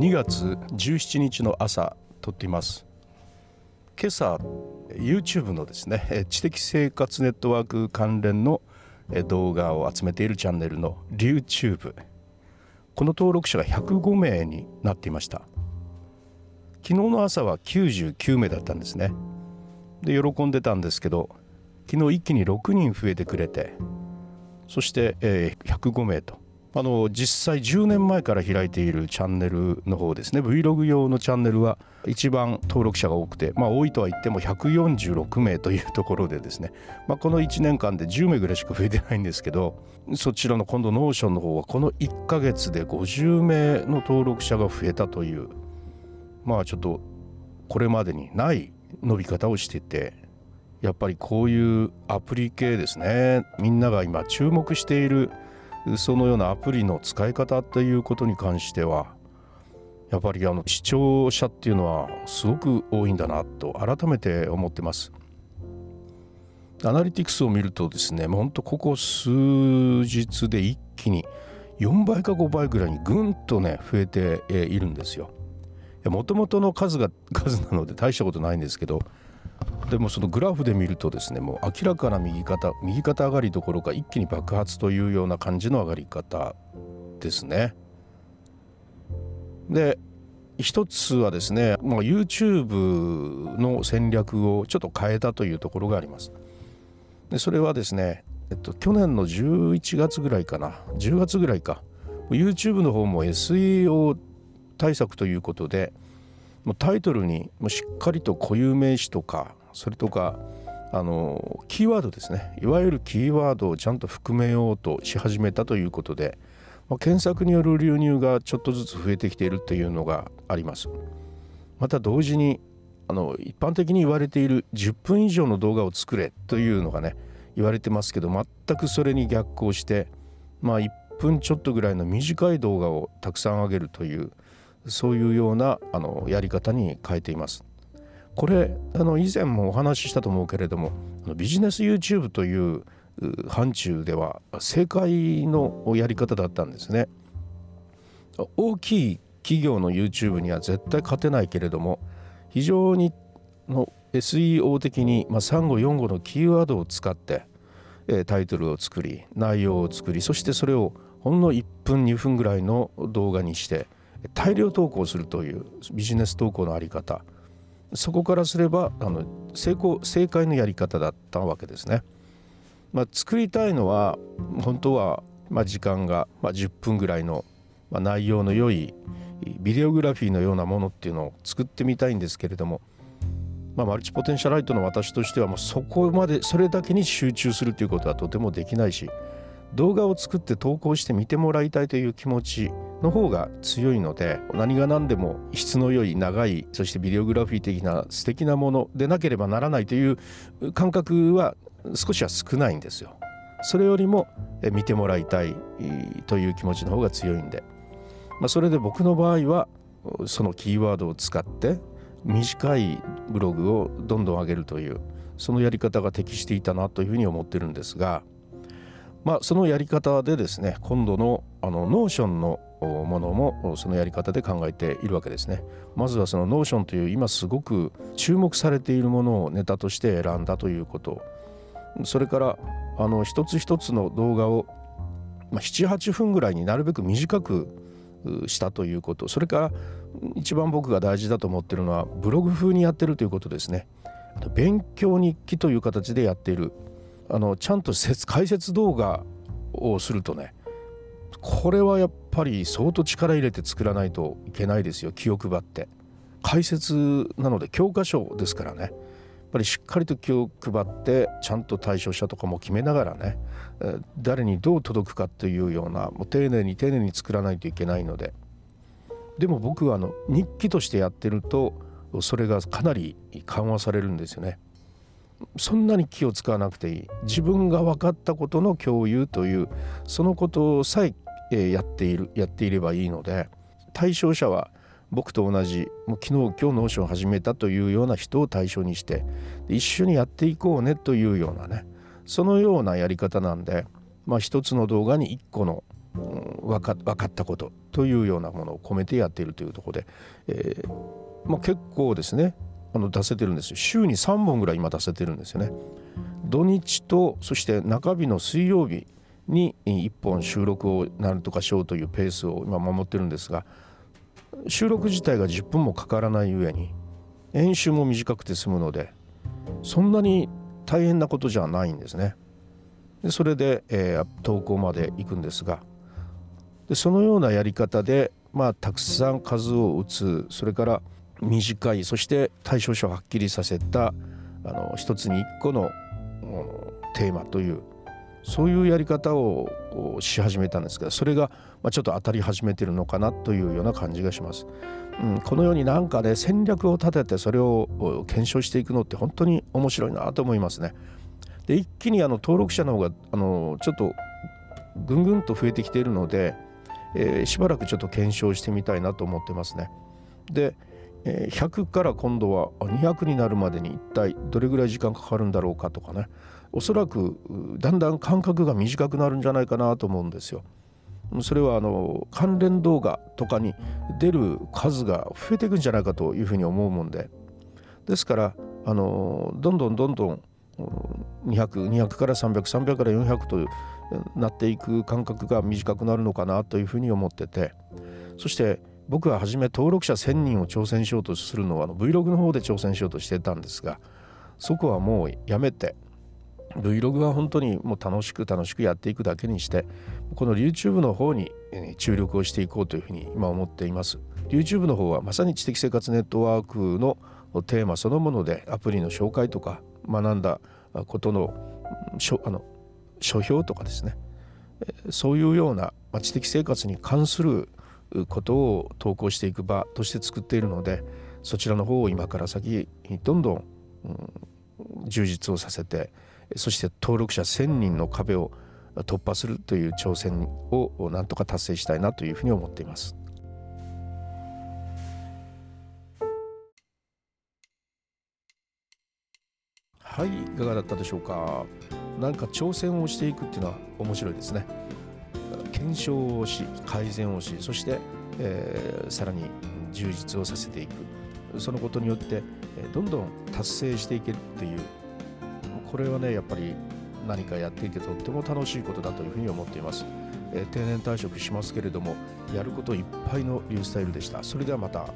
2月17日の朝撮っています。今朝 YouTube のですね知的生活ネットワーク関連の動画を集めているチャンネルの YouTube この登録者が105名になっていました。昨日の朝は99名だったんですね。で喜んでたんですけど昨日一気に6人増えてくれてそして、え、105名と。あの実際10年前から開いているチャンネルの方ですね。Vlog 用のチャンネルは一番登録者が多くてまあ多いとは言っても146名というところでですね、まあ、この1年間で10名ぐらいしか増えてないんですけどそちらの今度 Notion の方はこの1ヶ月で50名の登録者が増えたというまあちょっとこれまでにない伸び方をしててやっぱりこういうアプリ系ですね。みんなが今注目しているそのようなアプリの使い方ということに関してはやっぱりあの視聴者っていうのはすごく多いんだなと改めて思ってます。アナリティクスを見るとですねほんとここ数日で一気に4倍か5倍ぐらいにぐんとね増えているんですよ。もともとの数が数なので大したことないんですけどでもそのグラフで見るとですねもう明らかな右肩右肩上がりどころか一気に爆発というような感じの上がり方ですね。で一つはですね、まあ、YouTube の戦略をちょっと変えたというところがあります。でそれはですね、えっと、去年の11月ぐらいかな10月ぐらいか YouTube の方も SEO 対策ということでタイトルにしっかりと固有名詞とかそれとかあのキーワードですね。いわゆるキーワードをちゃんと含めようとし始めたということで、まあ、検索による流入がちょっとずつ増えてきているというのがあります。また同時にあの一般的に言われている10分以上の動画を作れというのがね言われてますけど全くそれに逆行してまあ1分ちょっとぐらいの短い動画をたくさん上げるというそういうようなあのやり方に変えています。これあの以前もお話ししたと思うけれどもビジネス YouTube という範疇では正解のやり方だったんですね。大きい企業の YouTube には絶対勝てないけれども非常にの SEO 的に、まあ、3語4語のキーワードを使って、えタイトルを作り内容を作りそしてそれをほんの1分2分ぐらいの動画にして大量投稿するというビジネス投稿のあり方そこからすればあの成功正解のやり方だったわけですね。まあ、作りたいのは本当は、まあ、時間が、まあ、10分ぐらいの、まあ、内容の良いビデオグラフィーのようなものっていうのを作ってみたいんですけれども、まあ、マルチポテンシャライトの私としてはもうそこまでそれだけに集中するということはとてもできないし動画を作って投稿して見てもらいたいという気持ちの方が強いので何が何でも質の良い長いそしてビデオグラフィー的な素敵なものでなければならないという感覚は少しは少ないんですよ。それよりも見てもらいたいという気持ちの方が強いんで、まあ、それで僕の場合はそのキーワードを使って短いブログをどんどん上げるというそのやり方が適していたなというふうに思ってるんですがまあ、そのやり方でですね今度の Notionのものもそのやり方で考えているわけですね。まずはその Notionという今すごく注目されているものをネタとして選んだということそれからあの一つ一つの動画を、まあ、78分ぐらいになるべく短くしたということそれから一番僕が大事だと思っているのはブログ風にやってるということですね。勉強日記という形でやっているあのちゃんと解説動画をするとねこれはやっぱり相当力入れて作らないといけないですよ気を配って。解説なので教科書ですからね。やっぱりしっかりと気を配ってちゃんと対象者とかも決めながらね誰にどう届くかというようなもう丁寧に丁寧に作らないといけないので。でも僕はあの日記としてやってるとそれがかなり緩和されるんですよね。そんなに気を使わなくていい。自分が分かったことの共有というそのことさえやっているやっていればいいので対象者は僕と同じもう昨日今日 Notionを始めたというような人を対象にして一緒にやっていこうねというようなねそのようなやり方なんで、まあ、一つの動画に一個の分か分かったことというようなものを込めてやっているというとこで、えーまあ、結構ですね。あの出せてるんですよ。週に3本ぐらい今出せてるんですよね。土日とそして中日の水曜日に1本収録をなんとかしようというペースを今守ってるんですが収録自体が10分もかからない上に編集も短くて済むのでそんなに大変なことじゃないんですね。でそれで、えー、投稿まで行くんですがでそのようなやり方で、まあ、たくさん数を打つそれから短いそして対象者をはっきりさせたあの一つに一個のテーマというそういうやり方をし始めたんですがそれがちょっと当たり始めてるのかなというような感じがします。うん、このようになんか、ね、戦略を立ててそれを検証していくのって本当に面白いなと思いますね。で一気にあの登録者の方があのちょっとぐんぐんと増えてきているので、えー、しばらくちょっと検証してみたいなと思ってますね。で100から今度は200になるまでに一体どれぐらい時間かかるんだろうかとかね。おそらくだんだん間隔が短くなるんじゃないかなと思うんですよ。それはあの関連動画とかに出る数が増えていくんじゃないかというふうに思うもんで。ですからあのどんどんどんどん200200から300300から400となっていく間隔が短くなるのかなというふうに思ってて。そして僕は初め登録者1000人を挑戦しようとするのはあの Vlog の方で挑戦しようとしてたんですがそこはもうやめて Vlog は本当にもう楽しく楽しくやっていくだけにしてこの YouTube の方に注力をしていこうというふうに今思っています。YouTube の方はまさに知的生活ネットワークのテーマそのものでアプリの紹介とか学んだことのあの書評とかですね。そういうような知的生活に関することを投稿していく場として作っているのでそちらの方を今から先どんどん、うん、充実をさせてそして登録者1,000人の壁を突破するという挑戦をなんとか達成したいなというふうに思っています。はいいかがだったでしょうか何か挑戦をしていくっていうのは面白いですね検証をし改善をしそして、えー、さらに充実をさせていく。そのことによってどんどん達成していけるっていう。これはねやっぱり何かやっていてとっても楽しいことだというふうに思っています、えー、定年退職しますけれどもやることいっぱいのリュースタイルでした。それではまた。